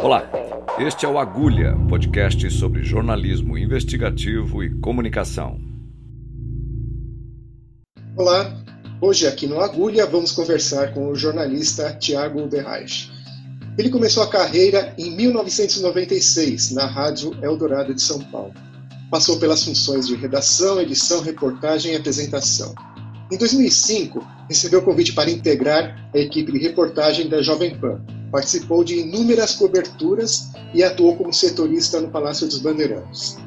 Olá, este é o Agulha, podcast sobre jornalismo investigativo e comunicação. Olá, hoje aqui no Agulha vamos conversar com o jornalista Tiago Berraich. Ele começou a carreira em 1996 na Rádio Eldorado de São Paulo. Passou pelas funções de redação, edição, reportagem e apresentação. Em 2005, recebeu o convite para integrar a equipe de reportagem da Jovem Pan, Participou de inúmeras coberturas e atuou como setorista no Palácio dos Bandeirantes.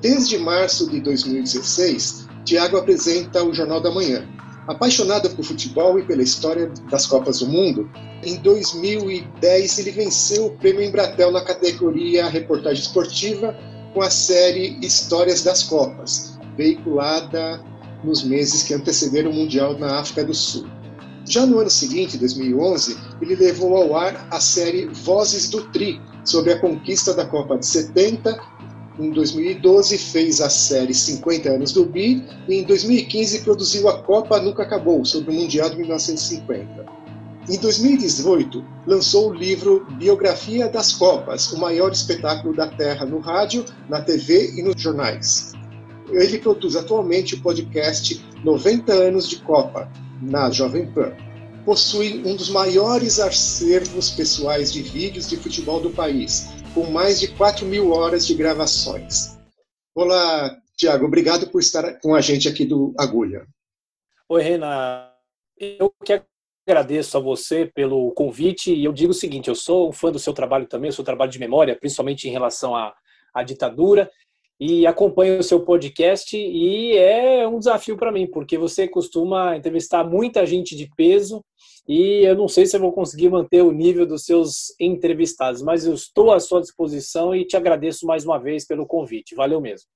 Desde março de 2016, Tiago apresenta o Jornal da Manhã. Apaixonado por futebol e pela história das Copas do Mundo, em 2010 ele venceu o prêmio Embratel na categoria Reportagem Esportiva com a série Histórias das Copas, veiculada nos meses que antecederam o Mundial na África do Sul. Já no ano seguinte, 2011, ele levou ao ar a série Vozes do Tri, sobre a conquista da Copa de 70. Em 2012, fez a série 50 anos do Bi e em 2015 produziu a Copa Nunca Acabou, sobre o Mundial de 1950. Em 2018, lançou o livro Biografia das Copas, o maior espetáculo da Terra no rádio, na TV e nos jornais. Ele produz atualmente o podcast 90 Anos de Copa, na Jovem Pan. Possui um dos maiores acervos pessoais de vídeos de futebol do país, com mais de 4 mil horas de gravações. Olá, Tiago, obrigado por estar com a gente aqui do Agulha. Oi, Renan. Eu que agradeço a você pelo convite e eu digo o seguinte: eu sou um fã do seu trabalho também, o seu trabalho de memória, principalmente em relação à, à ditadura e acompanho o seu podcast e é um desafio para mim, porque você costuma entrevistar muita gente de peso e eu não sei se eu vou conseguir manter o nível dos seus entrevistados, mas eu estou à sua disposição e te agradeço mais uma vez pelo convite. Valeu mesmo.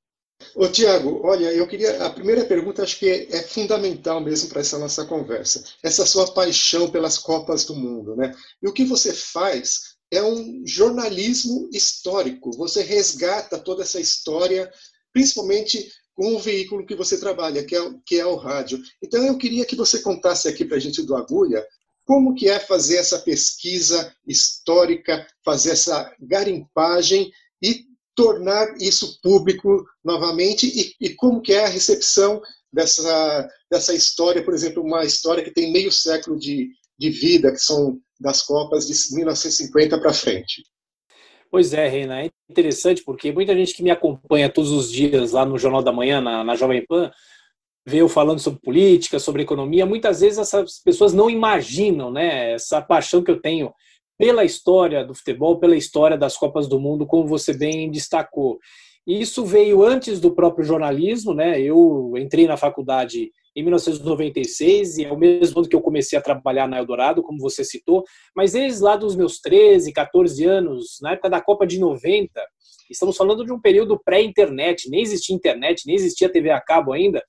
Ô, Tiago, olha, eu queria. A primeira pergunta acho que é, é fundamental mesmo para essa nossa conversa. Essa sua paixão pelas Copas do Mundo, né? E o que você faz é um jornalismo histórico. Você resgata toda essa história, principalmente com o veículo que você trabalha, que é, que é o rádio. Então, eu queria que você contasse aqui para a gente do Agulha como que é fazer essa pesquisa histórica, fazer essa garimpagem e tornar isso público novamente e, e como que é a recepção dessa, dessa história, por exemplo, uma história que tem meio século de, de vida, que são das Copas de 1950 para frente. Pois é, Reina, é interessante porque muita gente que me acompanha todos os dias lá no Jornal da Manhã, na, na Jovem Pan, vê eu falando sobre política, sobre economia, muitas vezes essas pessoas não imaginam né, essa paixão que eu tenho pela história do futebol, pela história das Copas do Mundo, como você bem destacou. E isso veio antes do próprio jornalismo, né? Eu entrei na faculdade em 1996, e é o mesmo ano que eu comecei a trabalhar na Eldorado, como você citou, mas desde lá dos meus 13, 14 anos, na época da Copa de 90, estamos falando de um período pré-internet, nem existia internet, nem existia TV a cabo ainda,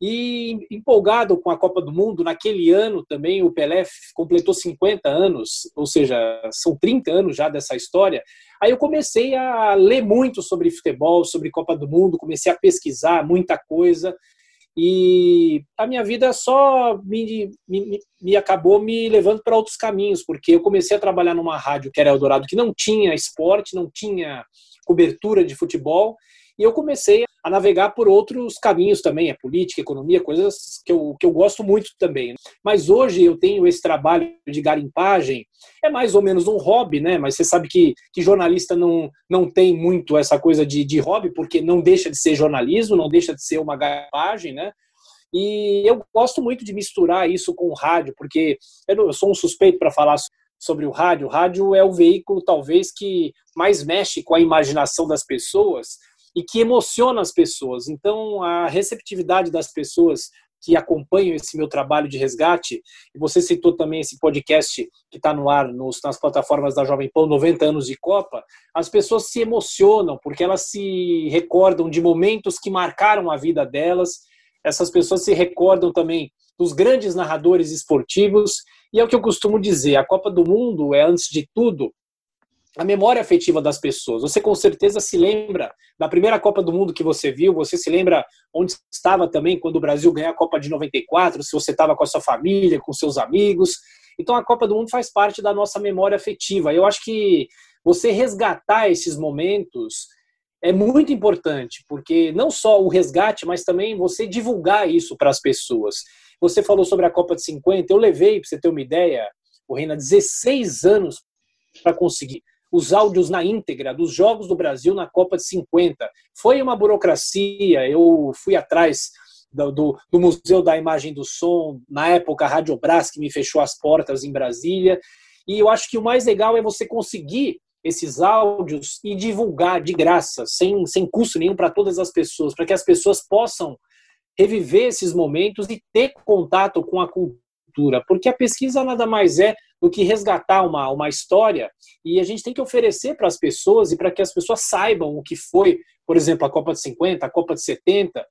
e empolgado com a Copa do Mundo, naquele ano também o Pelé completou 50 anos, ou seja, são 30 anos já dessa história. Aí eu comecei a ler muito sobre futebol, sobre Copa do Mundo, comecei a pesquisar muita coisa e a minha vida só me, me, me acabou me levando para outros caminhos, porque eu comecei a trabalhar numa rádio que era Eldorado, que não tinha esporte, não tinha cobertura de futebol, e eu comecei a navegar por outros caminhos também, a política, a economia, coisas que eu, que eu gosto muito também. Mas hoje eu tenho esse trabalho de garimpagem, é mais ou menos um hobby, né? Mas você sabe que, que jornalista não, não tem muito essa coisa de, de hobby, porque não deixa de ser jornalismo, não deixa de ser uma garimpagem, né? E eu gosto muito de misturar isso com o rádio, porque eu sou um suspeito para falar sobre o rádio. O rádio é o veículo, talvez, que mais mexe com a imaginação das pessoas e que emociona as pessoas. Então, a receptividade das pessoas que acompanham esse meu trabalho de resgate, e você citou também esse podcast que está no ar nos, nas plataformas da Jovem Pan, 90 anos de Copa, as pessoas se emocionam porque elas se recordam de momentos que marcaram a vida delas, essas pessoas se recordam também dos grandes narradores esportivos, e é o que eu costumo dizer, a Copa do Mundo é, antes de tudo, a memória afetiva das pessoas. Você com certeza se lembra da primeira Copa do Mundo que você viu, você se lembra onde estava também quando o Brasil ganhou a Copa de 94, se você estava com a sua família, com seus amigos. Então a Copa do Mundo faz parte da nossa memória afetiva. Eu acho que você resgatar esses momentos é muito importante, porque não só o resgate, mas também você divulgar isso para as pessoas. Você falou sobre a Copa de 50, eu levei, para você ter uma ideia, o Reina, 16 anos para conseguir os áudios na íntegra dos Jogos do Brasil na Copa de 50. Foi uma burocracia, eu fui atrás do, do, do, Museu da Imagem do Som, na época a Rádio Brás, que me fechou as portas em Brasília, e eu acho que o mais legal é você conseguir esses áudios e divulgar de graça, sem, sem custo nenhum para todas as pessoas, para que as pessoas possam reviver esses momentos e ter contato com a cultura, porque a pesquisa nada mais é do que resgatar uma, uma história e a gente tem que oferecer para as pessoas e para que as pessoas saibam o que foi, por exemplo, a Copa de 50, a Copa de 70.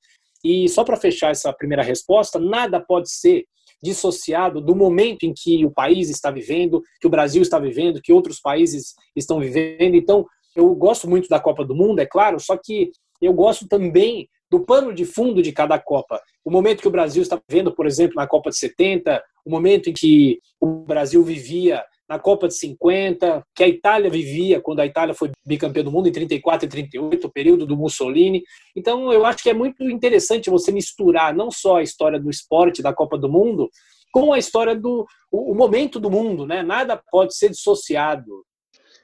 E só para fechar essa primeira resposta, nada pode ser dissociado do momento em que o país está vivendo, que o Brasil está vivendo, que outros países estão vivendo. Então, eu gosto muito da Copa do Mundo, é claro, só que eu gosto também do pano de fundo de cada Copa. O momento que o Brasil está vivendo, por exemplo, na Copa de 70, o momento em que o Brasil vivia na Copa de 50, que a Itália vivia quando a Itália foi bicampeã do mundo em 34 e 38, o período do Mussolini. Então, eu acho que é muito interessante você misturar não só a história do esporte da Copa do Mundo, com a história do o momento do mundo, né? Nada pode ser dissociado.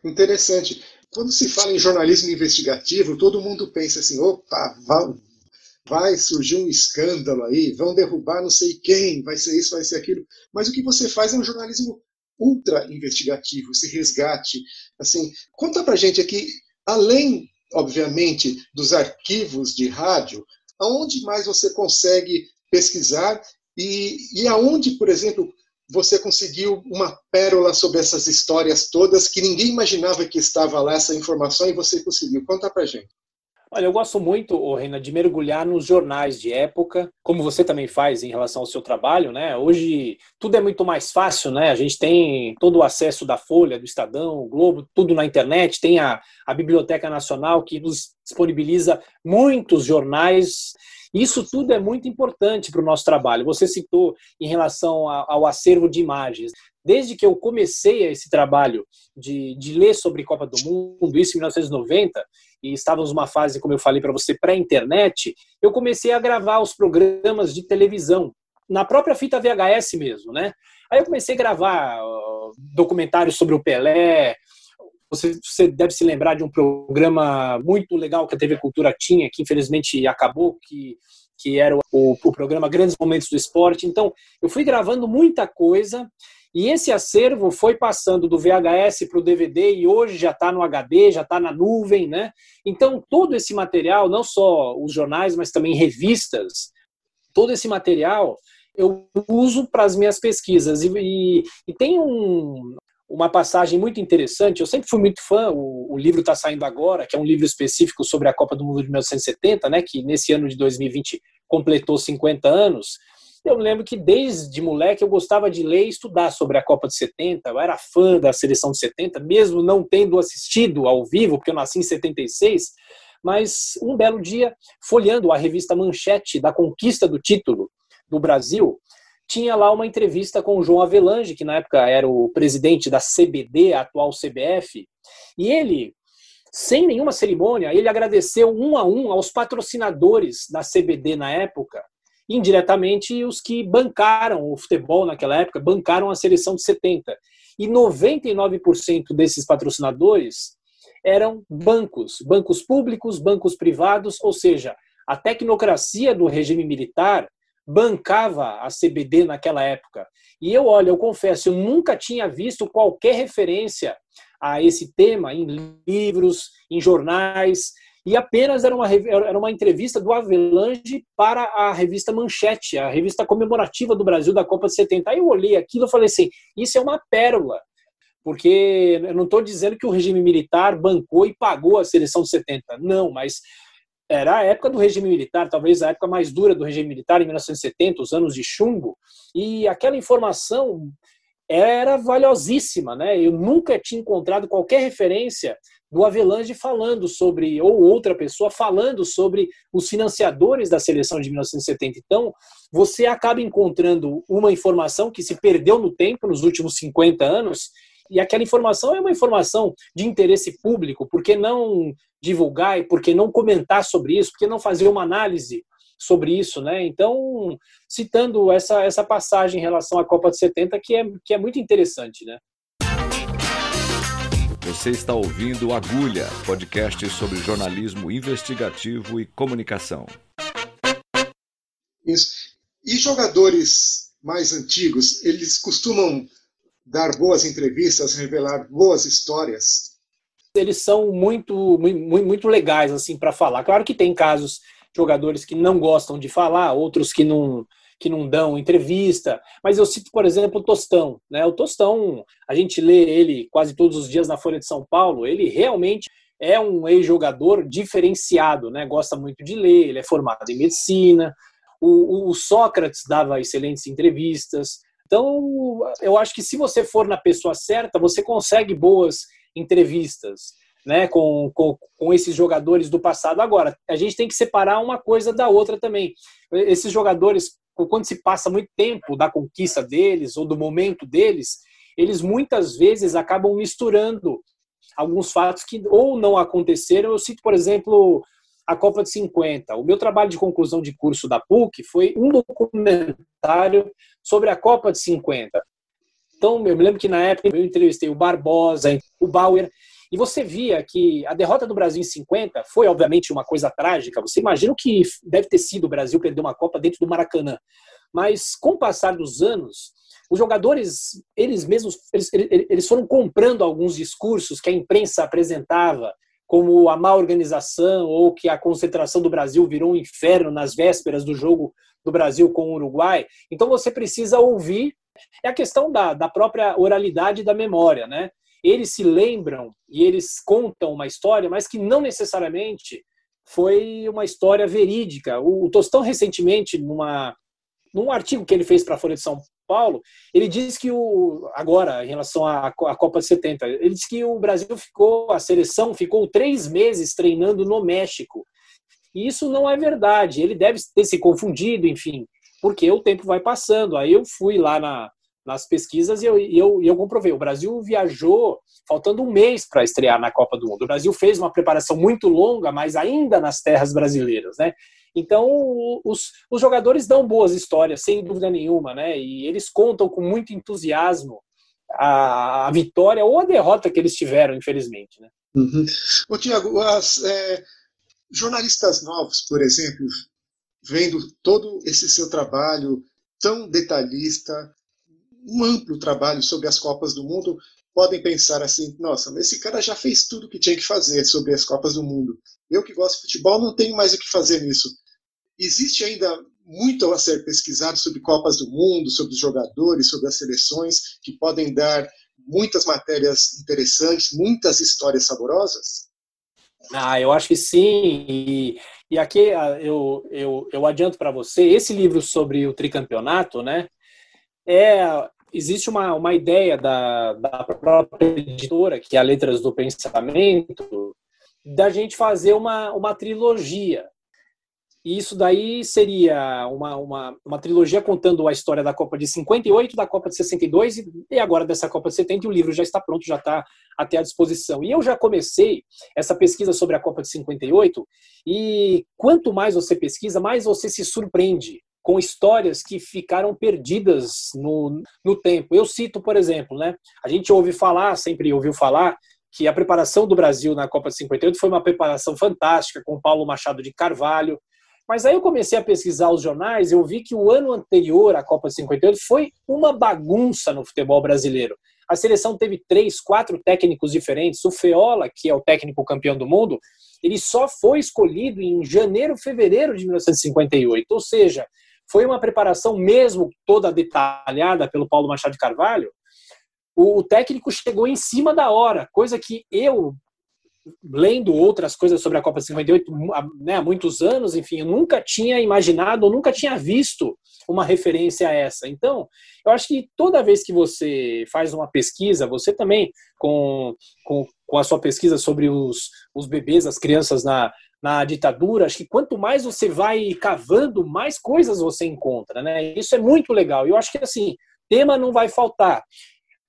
Interessante. Quando se fala em jornalismo investigativo, todo mundo pensa assim: opa, vai surgir um escândalo aí, vão derrubar não sei quem, vai ser isso, vai ser aquilo. Mas o que você faz é um jornalismo ultra investigativo, esse resgate. Assim, conta pra gente aqui, além, obviamente, dos arquivos de rádio, aonde mais você consegue pesquisar e, e aonde, por exemplo, você conseguiu uma pérola sobre essas histórias todas que ninguém imaginava que estava lá essa informação e você conseguiu. Conta pra gente. Olha, eu gosto muito, Reina, de mergulhar nos jornais de época, como você também faz em relação ao seu trabalho, né? Hoje tudo é muito mais fácil, né? A gente tem todo o acesso da Folha, do Estadão, Globo, tudo na internet, tem a, a Biblioteca Nacional que nos disponibiliza muitos jornais. Isso tudo é muito importante para o nosso trabalho. Você citou em relação ao acervo de imagens desde que eu comecei esse trabalho de, de ler sobre Copa do Mundo, isso em 1990, e estávamos numa fase, como eu falei para você, pré-internet, eu comecei a gravar os programas de televisão, na própria fita VHS mesmo, né? Aí eu comecei a gravar uh, documentários sobre o Pelé, você, você, deve se lembrar de um programa muito legal que a TV Cultura tinha, que infelizmente acabou, que, que era o, o programa Grandes Momentos do Esporte. Então, eu fui gravando muita coisa e esse acervo foi passando do VHS para o DVD e hoje já está no HD, já está na nuvem, né? Então, todo esse material, não só os jornais, mas também revistas, todo esse material eu uso para as minhas pesquisas. E, e, e tem um, uma passagem muito interessante. Eu sempre fui muito fã, o, o livro está saindo agora, que é um livro específico sobre a Copa do Mundo de 1970, né, que nesse ano de 2020 completou 50 anos. Eu lembro que desde moleque eu gostava de ler e estudar sobre a Copa de 70, eu era fã da seleção de 70, mesmo não tendo assistido ao vivo, porque eu nasci em 76, mas um belo dia, folheando a revista Manchete da conquista do título do Brasil, tinha lá uma entrevista com o João Avelange, que na época era o presidente da CBD, a atual CBF, e ele, sem nenhuma cerimônia, ele agradeceu um a um aos patrocinadores da CBD na época, indiretamente os que bancaram o futebol naquela época, bancaram a seleção de 70. E 99% desses patrocinadores eram bancos, bancos públicos, bancos privados, ou seja, a tecnocracia do regime militar bancava a CBD naquela época. E eu, olha, eu confesso, eu nunca tinha visto qualquer referência a esse tema em livros, em jornais, e apenas era uma, era uma entrevista do Avelange para a revista Manchete, a revista comemorativa do Brasil da Copa de 70. Aí eu olhei aquilo e falei assim: isso é uma pérola, porque eu não estou dizendo que o regime militar bancou e pagou a seleção de 70, não, mas era a época do regime militar, talvez a época mais dura do regime militar, em 1970, os anos de chumbo, e aquela informação era valiosíssima, né? Eu nunca tinha encontrado qualquer referência do Avelange falando sobre, ou outra pessoa falando sobre os financiadores da seleção de 1970. Então, você acaba encontrando uma informação que se perdeu no tempo, nos últimos 50 anos, e aquela informação é uma informação de interesse público, por que não divulgar e por que não comentar sobre isso, por que não fazer uma análise sobre isso, né? Então, citando essa, essa passagem em relação à Copa de 70, que é, que é muito interessante, né? Você está ouvindo Agulha, podcast sobre jornalismo investigativo e comunicação. Isso. E jogadores mais antigos, eles costumam dar boas entrevistas, revelar boas histórias? Eles são muito, muito, muito legais assim para falar. Claro que tem casos jogadores que não gostam de falar, outros que não que não dão entrevista, mas eu cito, por exemplo, o Tostão. Né? O Tostão, a gente lê ele quase todos os dias na Folha de São Paulo, ele realmente é um ex-jogador diferenciado, né? gosta muito de ler, ele é formado em medicina, o, o Sócrates dava excelentes entrevistas, então eu acho que se você for na pessoa certa, você consegue boas entrevistas né, com, com, com, esses jogadores do passado. Agora, a gente tem que separar uma coisa da outra também. Esses jogadores, quando se passa muito tempo da conquista deles ou do momento deles, eles muitas vezes acabam misturando alguns fatos que ou não aconteceram. Eu cito, por exemplo, a Copa de 50. O meu trabalho de conclusão de curso da PUC foi um documentário sobre a Copa de 50. Então, eu me lembro que na época eu entrevistei o Barbosa, o Bauer, e você via que a derrota do Brasil em 50 foi, obviamente, uma coisa trágica. Você imagina o que deve ter sido o Brasil perder uma Copa dentro do Maracanã. Mas, com o passar dos anos, os jogadores, eles mesmos, eles, eles foram comprando alguns discursos que a imprensa apresentava, como a má organização ou que a concentração do Brasil virou um inferno nas vésperas do jogo do Brasil com o Uruguai. Então você precisa ouvir. É a questão da, da própria oralidade da memória, né? Eles se lembram e eles contam uma história, mas que não necessariamente foi uma história verídica. O, Tostão, recentemente, numa, num artigo que ele fez para a Folha de São Paulo, ele diz que o agora em relação à, à Copa de 70, ele diz que o Brasil ficou, a seleção ficou três meses treinando no México. E isso não é verdade. Ele deve ter se confundido, enfim, porque o tempo vai passando. Aí eu fui lá na, nas pesquisas e eu, eu, eu comprovei. O Brasil viajou faltando um mês para estrear na Copa do Mundo. O Brasil fez uma preparação muito longa, mas ainda nas terras brasileiras, né? Então, os, os jogadores dão boas histórias, sem dúvida nenhuma, né? E eles contam com muito entusiasmo a, a vitória ou a derrota que eles tiveram, infelizmente, né? Uhum. Ô, Tiago, é, jornalistas novos, por exemplo, vendo todo esse seu trabalho tão detalhista, um amplo trabalho sobre as Copas do Mundo, podem pensar assim: nossa, esse cara já fez tudo o que tinha que fazer sobre as Copas do Mundo. Eu que gosto de futebol não tenho mais o que fazer nisso. Existe ainda muito a ser pesquisado sobre Copas do Mundo, sobre os jogadores, sobre as seleções, que podem dar muitas matérias interessantes, muitas histórias saborosas? Ah, eu acho que sim. E, e aqui ah, eu, eu, eu adianto para você, esse livro sobre o tricampeonato, né? é existe uma, uma ideia da, da própria editora, que é a Letras do Pensamento, da gente fazer uma, uma trilogia. E isso daí seria uma, uma, uma trilogia contando a história da Copa de 58, da Copa de 62 e agora dessa Copa de 70. E o livro já está pronto, já está até à disposição. E eu já comecei essa pesquisa sobre a Copa de 58 e quanto mais você pesquisa, mais você se surpreende com histórias que ficaram perdidas no, no tempo. Eu cito, por exemplo, né, a gente ouve falar, sempre ouviu falar, que a preparação do Brasil na Copa de 58 foi uma preparação fantástica, com Paulo Machado de Carvalho. Mas aí eu comecei a pesquisar os jornais, eu vi que o ano anterior à Copa de 58 foi uma bagunça no futebol brasileiro. A seleção teve três, quatro técnicos diferentes. O Feola, que é o técnico campeão do mundo, ele só foi escolhido em janeiro, fevereiro de 1958. Ou seja, foi uma preparação mesmo toda detalhada pelo Paulo Machado de Carvalho. O técnico chegou em cima da hora, coisa que eu, lendo outras coisas sobre a Copa 58 né, há muitos anos, enfim, eu nunca tinha imaginado, nunca tinha visto uma referência a essa. Então, eu acho que toda vez que você faz uma pesquisa, você também, com, com, com a sua pesquisa sobre os, os bebês, as crianças na, na ditadura, acho que quanto mais você vai cavando, mais coisas você encontra, né? Isso é muito legal. Eu acho que, assim, tema não vai faltar.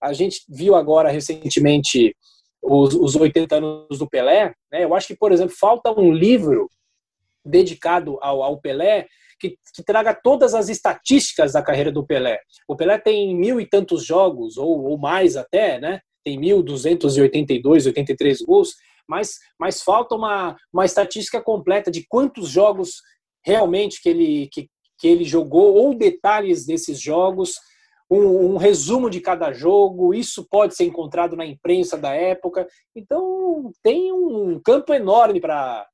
A gente viu agora, recentemente, os, os 80 anos do Pelé, né? Eu acho que, por exemplo, falta um livro dedicado ao, ao Pelé que, que, traga todas as estatísticas da carreira do Pelé. O Pelé tem mil e tantos jogos, ou, ou mais até, né? Tem 1.282, 83 gols, mas, mas falta uma, uma estatística completa de quantos jogos realmente que ele, que, que ele jogou, ou detalhes desses jogos, um, um, resumo de cada jogo, isso pode ser encontrado na imprensa da época. Então, tem um campo enorme para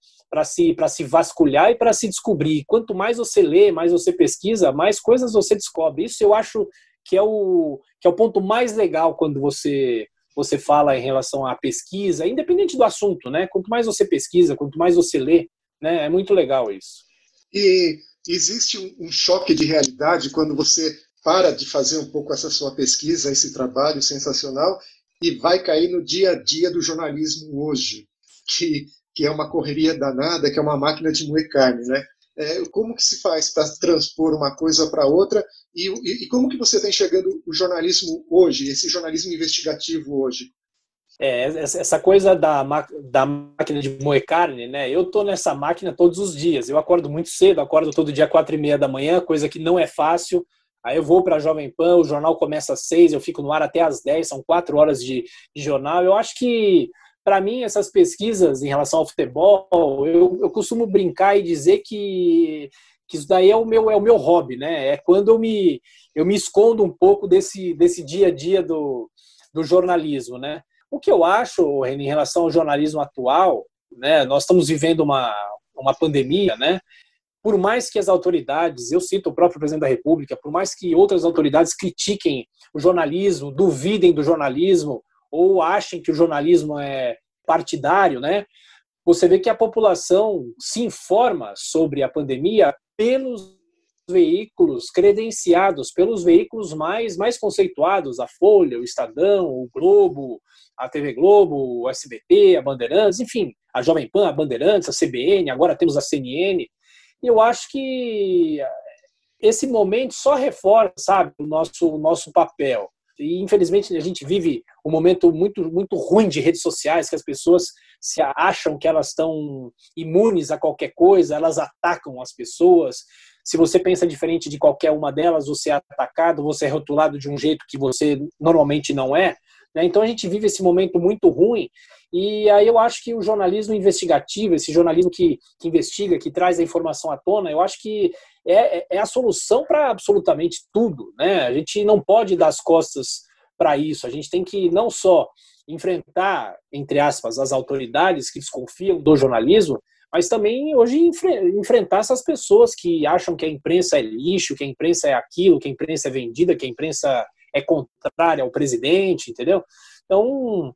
se, se vasculhar e para se descobrir. Quanto mais você lê, mais você pesquisa, mais coisas você descobre. Isso eu acho que é o, que é o ponto mais legal quando você você fala em relação à pesquisa, independente do assunto, né? Quanto mais você pesquisa, quanto mais você lê, né? É muito legal isso. E existe um choque de realidade quando você para de fazer um pouco essa sua pesquisa, esse trabalho sensacional e vai cair no dia a dia do jornalismo hoje, que, que é uma correria danada, que é uma máquina de moer carne, né? É, como que se faz para transpor uma coisa para outra e, e, e, como que você está enxergando o jornalismo hoje, esse jornalismo investigativo hoje? É, essa coisa da, da máquina de moer carne, né? Eu tô nessa máquina todos os dias. Eu acordo muito cedo, acordo todo dia quatro e meia da manhã, coisa que não é fácil. Aí eu vou para a Jovem Pan, o jornal começa às seis, eu fico no ar até às dez, são quatro horas de, de jornal. Eu acho que para mim, essas pesquisas em relação ao futebol, eu, eu costumo brincar e dizer que, que isso daí é o meu, é o meu hobby, né? É quando eu me, eu me escondo um pouco desse, desse dia a dia do, do jornalismo, né? O que eu acho, em relação ao jornalismo atual, né? Nós estamos vivendo uma, uma pandemia, né? Por mais que as autoridades, eu cito o próprio presidente da República, por mais que outras autoridades critiquem o jornalismo, duvidem do jornalismo, ou achem que o jornalismo é partidário, né? Você vê que a população se informa sobre a pandemia pelos veículos credenciados, pelos veículos mais, mais conceituados, a Folha, o Estadão, o Globo, a TV Globo, o SBT, a Bandeirantes, enfim, a Jovem Pan, a Bandeirantes, a CBN, agora temos a CNN. E eu acho que esse momento só reforça, sabe, o nosso, o nosso papel. E infelizmente a gente vive um momento muito muito ruim de redes sociais, que as pessoas se acham que elas estão imunes a qualquer coisa, elas atacam as pessoas. Se você pensa diferente de qualquer uma delas, você é atacado, você é rotulado de um jeito que você normalmente não é. Né? Então a gente vive esse momento muito ruim e aí eu acho que o jornalismo investigativo, esse jornalismo que, que investiga, que traz a informação à tona, eu acho que é, é, é a solução para absolutamente tudo. Né? A gente não pode dar as costas para isso. A gente tem que não só enfrentar, entre aspas, as autoridades que desconfiam do jornalismo, mas também hoje enfrentar essas pessoas que acham que a imprensa é lixo, que a imprensa é aquilo, que a imprensa é vendida, que a imprensa é contrária ao presidente, entendeu? Então,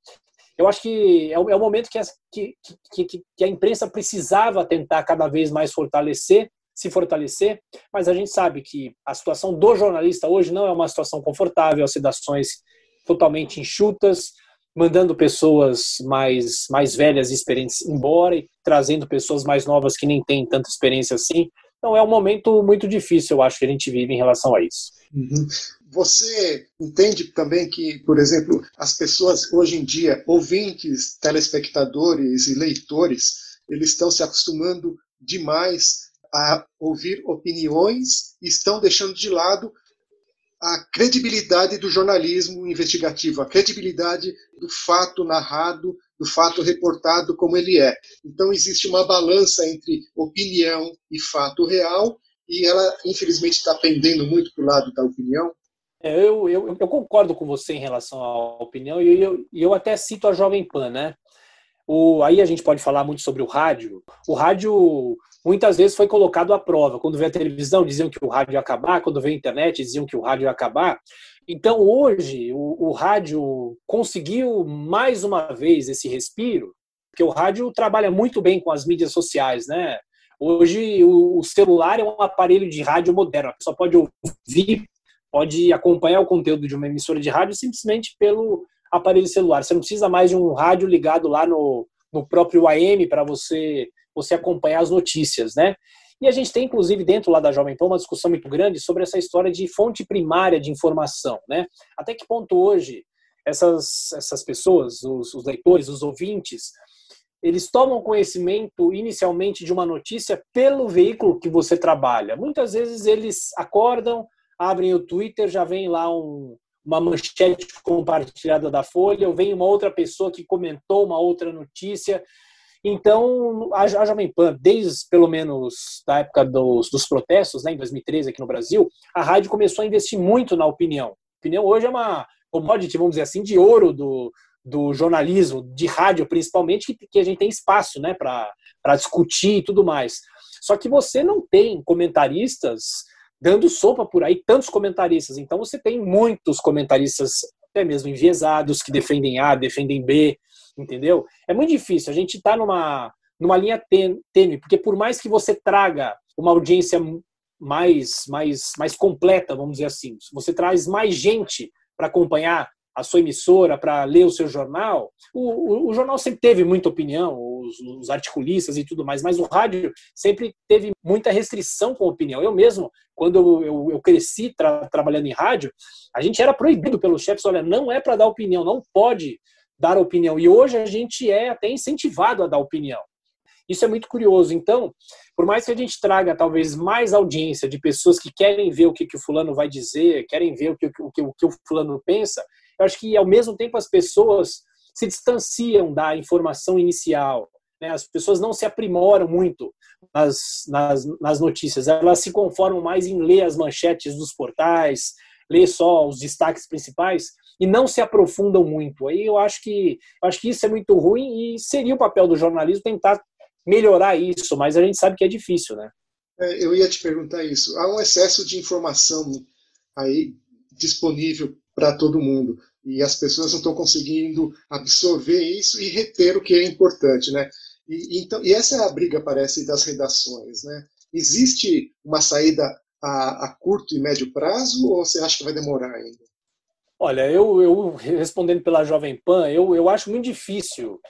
eu acho que é o, é o momento que a, que, que, que a imprensa precisava tentar cada vez mais fortalecer, se fortalecer, mas a gente sabe que a situação do jornalista hoje não é uma situação confortável, as redações totalmente enxutas, mandando pessoas mais, mais velhas e experientes embora e trazendo pessoas mais novas que nem têm tanta experiência assim. Então é um momento muito difícil, eu acho, que a gente vive em relação a isso. Uhum. Você entende também que, por exemplo, as pessoas hoje em dia, ouvintes, telespectadores e leitores, eles estão se acostumando demais a ouvir opiniões e estão deixando de lado a credibilidade do jornalismo investigativo, a credibilidade do fato narrado, do fato reportado como ele é. Então existe uma balança entre opinião e fato real e ela, infelizmente, está pendendo muito para o lado da opinião. É, eu, eu, eu, concordo com você em relação à opinião e eu, eu, até cito a Jovem Pan, né? O, aí a gente pode falar muito sobre o rádio. O rádio muitas vezes foi colocado à prova. Quando veio a televisão, diziam que o rádio ia acabar, quando veio a internet, diziam que o rádio ia acabar. Então hoje o, o rádio conseguiu mais uma vez esse respiro, porque o rádio trabalha muito bem com as mídias sociais, né? Hoje o, celular é um aparelho de rádio moderno. A pessoa pode ouvir pode acompanhar o conteúdo de uma emissora de rádio simplesmente pelo aparelho celular. Você não precisa mais de um rádio ligado lá no, no próprio AM para você, você acompanhar as notícias, né? E a gente tem, inclusive, dentro lá da Jovem Pan, uma discussão muito grande sobre essa história de fonte primária de informação, né? Até que ponto hoje essas, essas pessoas, os, os leitores, os ouvintes, eles tomam conhecimento inicialmente de uma notícia pelo veículo que você trabalha. Muitas vezes eles acordam, abrem o Twitter, já vem lá um, uma manchete compartilhada da Folha, ou vem uma outra pessoa que comentou uma outra notícia. Então, a, a Jovem Pan, desde pelo menos da época dos, dos protestos, né, em 2013 aqui no Brasil, a rádio começou a investir muito na opinião. A opinião hoje é uma commodity, vamos dizer assim, de ouro do, do jornalismo, de rádio principalmente, que, que a gente tem espaço né, para discutir e tudo mais. Só que você não tem comentaristas dando sopa por aí, tantos comentaristas. Então você tem muitos comentaristas, até mesmo enviesados, que defendem A, defendem B, entendeu? É muito difícil. A gente está numa, numa linha tênue, porque por mais que você traga uma audiência mais, mais, mais completa, vamos dizer assim, você traz mais gente para acompanhar a sua emissora para ler o seu jornal, o, o, o jornal sempre teve muita opinião, os, os, articulistas e tudo mais, mas o rádio sempre teve muita restrição com opinião. Eu mesmo, quando eu, eu, eu cresci tra, trabalhando em rádio, a gente era proibido pelos chefes, olha, não é para dar opinião, não pode dar opinião. E hoje a gente é até incentivado a dar opinião. Isso é muito curioso. Então, por mais que a gente traga talvez mais audiência de pessoas que querem ver o que, que o fulano vai dizer, querem ver o que o, que, o, que o fulano pensa, eu acho que, ao mesmo tempo, as pessoas se distanciam da informação inicial. Né? As pessoas não se aprimoram muito nas, nas, nas notícias. Elas se conformam mais em ler as manchetes dos portais, ler só os destaques principais e não se aprofundam muito. Aí eu acho que eu acho que isso é muito ruim e seria o papel do jornalismo tentar melhorar isso, mas a gente sabe que é difícil, né? É, eu ia te perguntar isso. Há um excesso de informação aí disponível para todo mundo e as pessoas não estão conseguindo absorver isso e reter o que é importante, né? E, então, e essa é a briga, parece, das redações, né? Existe uma saída a, a, curto e médio prazo ou você acha que vai demorar ainda? Olha, eu, eu respondendo pela Jovem Pan, eu, eu acho muito difícil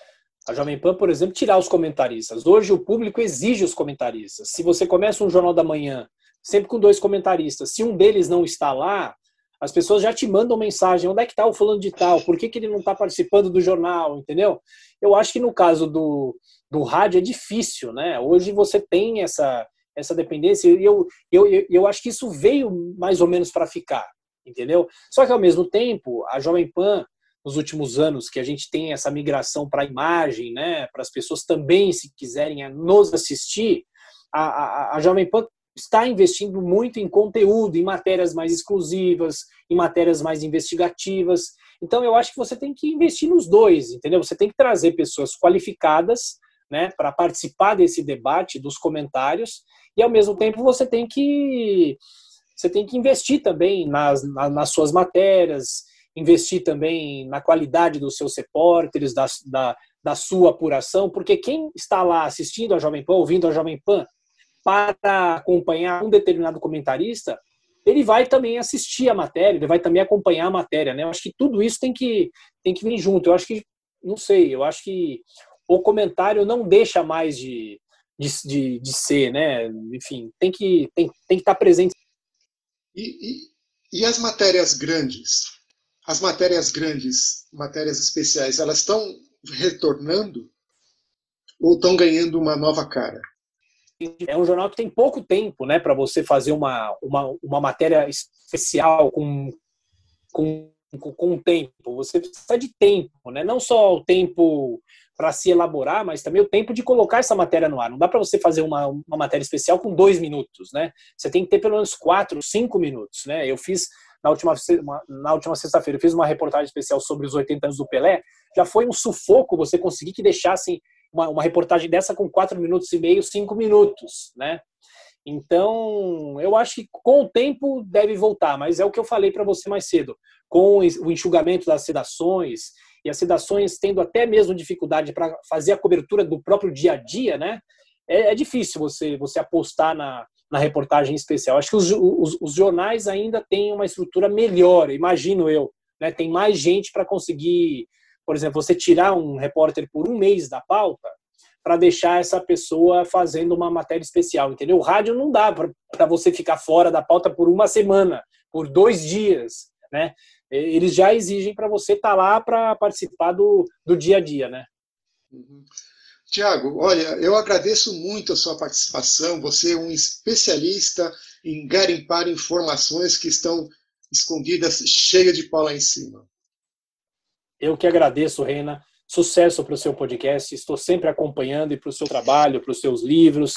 a Jovem Pan, por exemplo, tirar os comentaristas. Hoje o público exige os comentaristas. Se você começa um jornal da manhã sempre com dois comentaristas, se um deles não está lá, as pessoas já te mandam mensagem, onde é que está o fulano de tal? Por que, que ele não está participando do jornal? Entendeu? Eu acho que no caso do, do rádio é difícil, né? Hoje você tem essa, essa dependência e eu, eu, eu acho que isso veio mais ou menos para ficar, entendeu? Só que ao mesmo tempo, a Jovem Pan, nos últimos anos, que a gente tem essa migração para a imagem, né? Para as pessoas também, se quiserem nos assistir, a, a, a Jovem Pan está investindo muito em conteúdo, em matérias mais exclusivas, em matérias mais investigativas. Então, eu acho que você tem que investir nos dois, entendeu? Você tem que trazer pessoas qualificadas, né, para participar desse debate, dos comentários, e ao mesmo tempo você tem que você tem que investir também nas, nas suas matérias, investir também na qualidade dos seus repórteres, da, da, da sua apuração, porque quem está lá assistindo a Jovem Pan, ouvindo a Jovem Pan, para acompanhar um determinado comentarista, ele vai também assistir a matéria, ele vai também acompanhar a matéria, né? Eu acho que tudo isso tem que tem que vir junto. Eu acho que não sei, eu acho que o comentário não deixa mais de, de, de, de ser, né? Enfim, tem que tem, tem que estar presente. E, e, e as matérias grandes, as matérias grandes, matérias especiais, elas estão retornando ou estão ganhando uma nova cara? É um jornal que tem pouco tempo né, para você fazer uma, uma, uma matéria especial com, com, com, tempo. Você precisa de tempo, né? não só o tempo para se elaborar, mas também o tempo de colocar essa matéria no ar. Não dá para você fazer uma, uma matéria especial com dois minutos. Né? Você tem que ter pelo menos quatro, cinco minutos. Né? Eu fiz na última, na última sexta-feira, fiz uma reportagem especial sobre os 80 anos do Pelé. Já foi um sufoco você conseguir que deixassem uma, uma reportagem dessa com quatro minutos e meio, cinco minutos, né? Então, eu acho que com o tempo deve voltar, mas é o que eu falei para você mais cedo. Com o enxugamento das sedações e as sedações tendo até mesmo dificuldade para fazer a cobertura do próprio dia a dia, né? É, é difícil você, você apostar na, na reportagem especial. Acho que os, os, os, jornais ainda têm uma estrutura melhor, imagino eu, né, tem mais gente para conseguir, por exemplo, você tirar um repórter por um mês da pauta para deixar essa pessoa fazendo uma matéria especial, entendeu? O rádio não dá para você ficar fora da pauta por uma semana, por dois dias, né? Eles já exigem para você estar tá lá para participar do, do dia a dia, né? Uhum. Tiago, olha, eu agradeço muito a sua participação. Você é um especialista em garimpar informações que estão escondidas, cheias de pau lá em cima. Eu que agradeço, Reina. Sucesso para o seu podcast. Estou sempre acompanhando e para o seu trabalho, para os seus livros.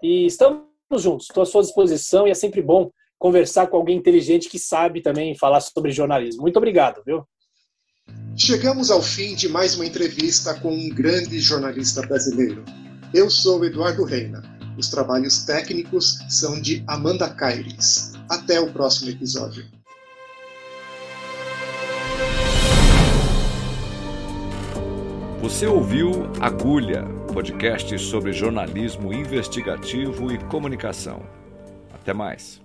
E estamos juntos. Estou à sua disposição e é sempre bom conversar com alguém inteligente que sabe também falar sobre jornalismo. Muito obrigado, viu? Chegamos ao fim de mais uma entrevista com um grande jornalista brasileiro. Eu sou Eduardo Reina. Os trabalhos técnicos são de Amanda Caires. Até o próximo episódio. Você ouviu Agulha, podcast sobre jornalismo investigativo e comunicação. Até mais.